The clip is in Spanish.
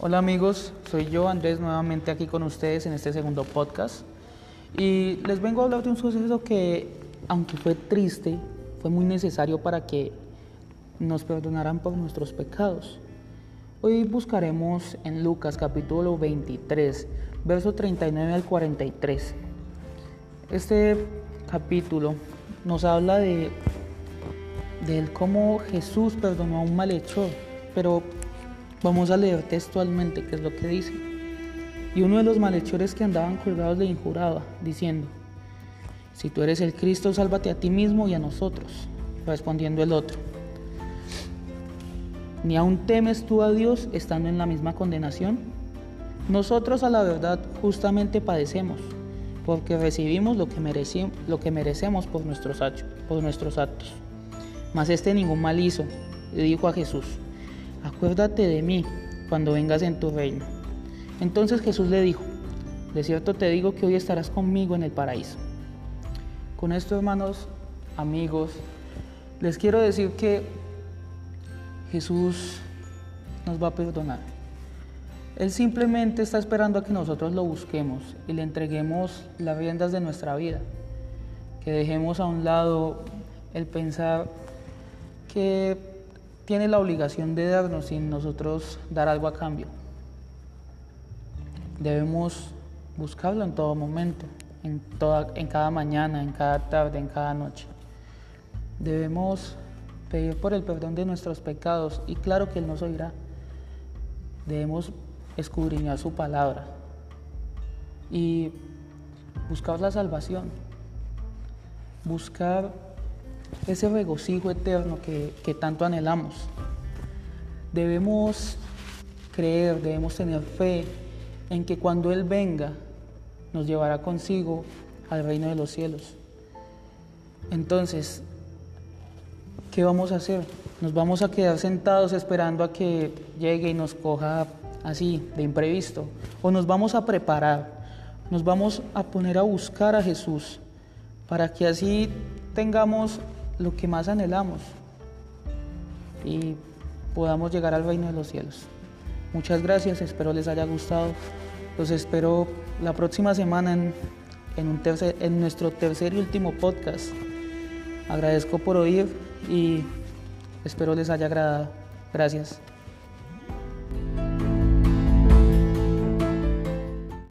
Hola amigos, soy yo Andrés nuevamente aquí con ustedes en este segundo podcast y les vengo a hablar de un suceso que aunque fue triste, fue muy necesario para que nos perdonaran por nuestros pecados. Hoy buscaremos en Lucas capítulo 23, verso 39 al 43. Este capítulo nos habla de, de cómo Jesús perdonó a un malhechor, pero Vamos a leer textualmente qué es lo que dice. Y uno de los malhechores que andaban colgados le injuraba, diciendo, si tú eres el Cristo, sálvate a ti mismo y a nosotros. Respondiendo el otro, ¿ni aún temes tú a Dios estando en la misma condenación? Nosotros a la verdad justamente padecemos, porque recibimos lo que, lo que merecemos por nuestros, por nuestros actos. Mas este ningún mal hizo, le dijo a Jesús, acuérdate de mí cuando vengas en tu reino. Entonces Jesús le dijo, de cierto te digo que hoy estarás conmigo en el paraíso. Con esto, hermanos, amigos, les quiero decir que Jesús nos va a perdonar. Él simplemente está esperando a que nosotros lo busquemos y le entreguemos las riendas de nuestra vida. Que dejemos a un lado el pensar que tiene la obligación de darnos sin nosotros dar algo a cambio. Debemos buscarlo en todo momento, en, toda, en cada mañana, en cada tarde, en cada noche. Debemos pedir por el perdón de nuestros pecados y claro que Él nos oirá. Debemos escudriñar su palabra y buscar la salvación, buscar ese regocijo eterno que, tanto anhelamos. Debemos creer, debemos tener fe en que cuando Él venga nos llevará consigo al reino de los cielos. Entonces, ¿qué vamos a hacer? ¿Nos vamos a quedar sentados esperando a que llegue y nos coja así, de imprevisto? ¿O nos vamos a preparar? Nos vamos a poner a buscar a Jesús para que así tengamos lo que más anhelamos y podamos llegar al reino de los cielos. Muchas gracias, espero les haya gustado. Los espero la próxima semana en, un tercer, en nuestro tercer y último podcast. Agradezco por oír y espero les haya agradado. Gracias.